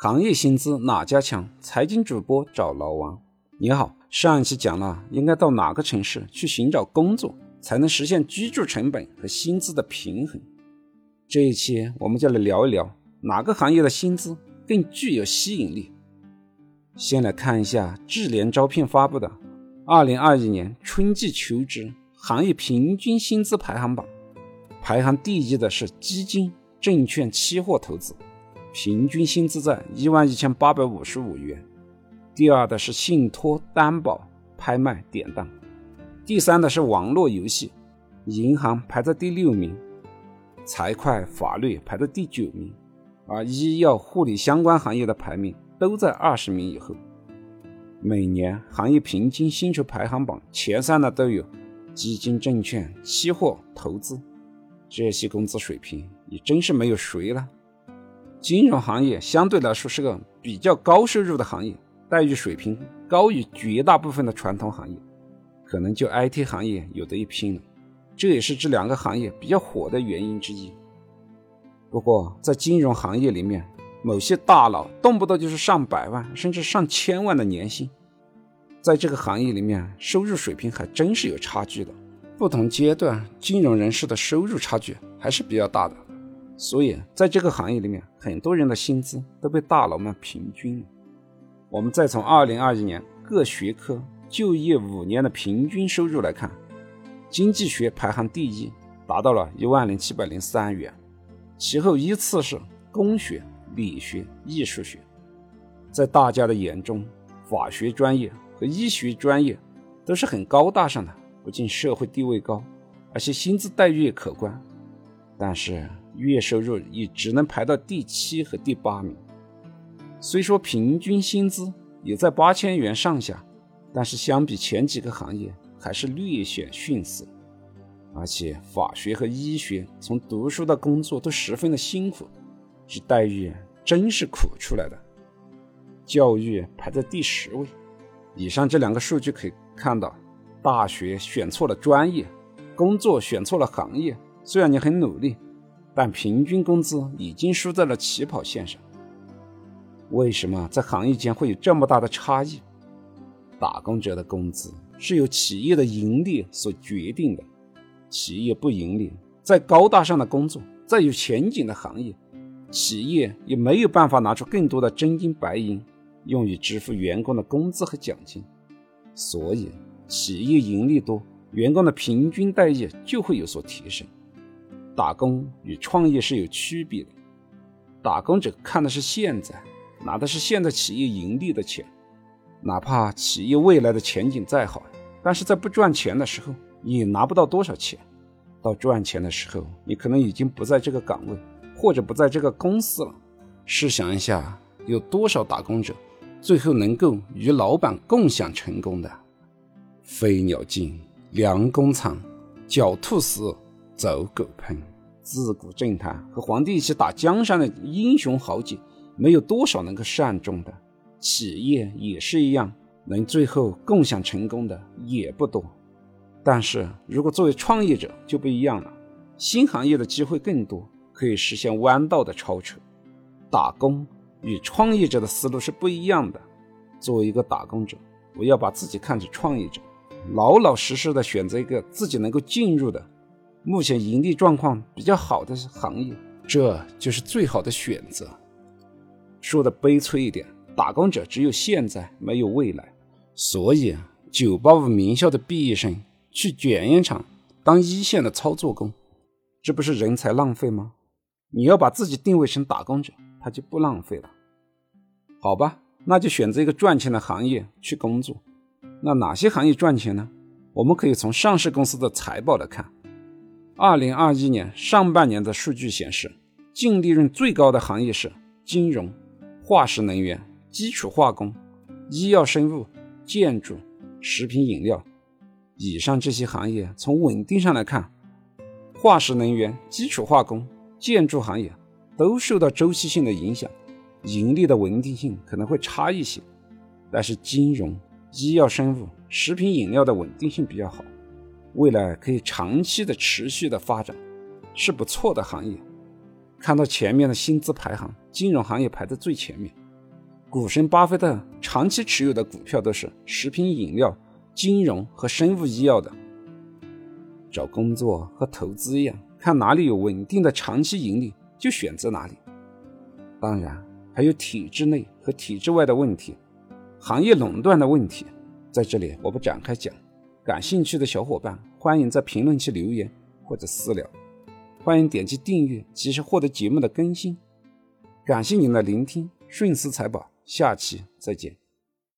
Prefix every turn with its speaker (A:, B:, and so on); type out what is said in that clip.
A: 行业薪资哪家强？财经主播找老王。你好，上一期讲了应该到哪个城市去寻找工作，才能实现居住成本和薪资的平衡。这一期我们就来聊一聊哪个行业的薪资更具有吸引力。先来看一下智联招聘发布的二零二一年春季求职行业平均薪资排行榜，排行第一的是基金、证券、期货投资。平均薪资在一万一千八百五十五元，第二的是信托担保、拍卖典当，第三的是网络游戏，银行排在第六名，财会法律排在第九名，而医药护理相关行业的排名都在二十名以后。每年行业平均薪酬排行榜前三的都有基金、证券、期货投资，这些工资水平也真是没有谁了。金融行业相对来说是个比较高收入的行业，待遇水平高于绝大部分的传统行业，可能就 IT 行业有得一拼了。这也是这两个行业比较火的原因之一。不过，在金融行业里面，某些大佬动不动就是上百万甚至上千万的年薪，在这个行业里面，收入水平还真是有差距的。不同阶段金融人士的收入差距还是比较大的。所以，在这个行业里面，很多人的薪资都被大佬们平均了。我们再从二零二一年各学科就业五年的平均收入来看，经济学排行第一，达到了一万零七百零三元，其后依次是工学、理学、艺术学。在大家的眼中，法学专业和医学专业都是很高大上的，不仅社会地位高，而且薪资待遇也可观。但是，月收入也只能排到第七和第八名。虽说平均薪资也在八千元上下，但是相比前几个行业还是略显逊色。而且法学和医学从读书到工作都十分的辛苦，这待遇真是苦出来的。教育排在第十位。以上这两个数据可以看到，大学选错了专业，工作选错了行业。虽然你很努力。但平均工资已经输在了起跑线上。为什么在行业间会有这么大的差异？打工者的工资是由企业的盈利所决定的。企业不盈利，再高大上的工作，再有前景的行业，企业也没有办法拿出更多的真金白银用于支付员工的工资和奖金。所以，企业盈利多，员工的平均待遇就会有所提升。打工与创业是有区别的，打工者看的是现在，拿的是现在企业盈利的钱，哪怕企业未来的前景再好，但是在不赚钱的时候也拿不到多少钱，到赚钱的时候，你可能已经不在这个岗位，或者不在这个公司了。试想一下，有多少打工者最后能够与老板共享成功的？飞鸟尽，良弓藏，狡兔死。走狗烹，自古政坛和皇帝一起打江山的英雄豪杰，没有多少能够善终的。企业也是一样，能最后共享成功的也不多。但是如果作为创业者就不一样了，新行业的机会更多，可以实现弯道的超车。打工与创业者的思路是不一样的。作为一个打工者，我要把自己看成创业者，老老实实的选择一个自己能够进入的。目前盈利状况比较好的行业，这就是最好的选择。说的悲催一点，打工者只有现在没有未来。所以啊，985名校的毕业生去卷烟厂当一线的操作工，这不是人才浪费吗？你要把自己定位成打工者，他就不浪费了。好吧，那就选择一个赚钱的行业去工作。那哪些行业赚钱呢？我们可以从上市公司的财报来看。二零二一年上半年的数据显示，净利润最高的行业是金融、化石能源、基础化工、医药生物、建筑、食品饮料。以上这些行业从稳定上来看，化石能源、基础化工、建筑行业都受到周期性的影响，盈利的稳定性可能会差一些。但是金融、医药生物、食品饮料的稳定性比较好。未来可以长期的持续的发展，是不错的行业。看到前面的薪资排行，金融行业排在最前面，股神巴菲特长期持有的股票都是食品饮料、金融和生物医药的。找工作和投资一样，看哪里有稳定的长期盈利就选择哪里。当然，还有体制内和体制外的问题，行业垄断的问题，在这里我不展开讲。感兴趣的小伙伴欢迎在评论区留言或者私聊，欢迎点击订阅，及时获得节目的更新。感谢您的聆听，顺思财宝。下期再见。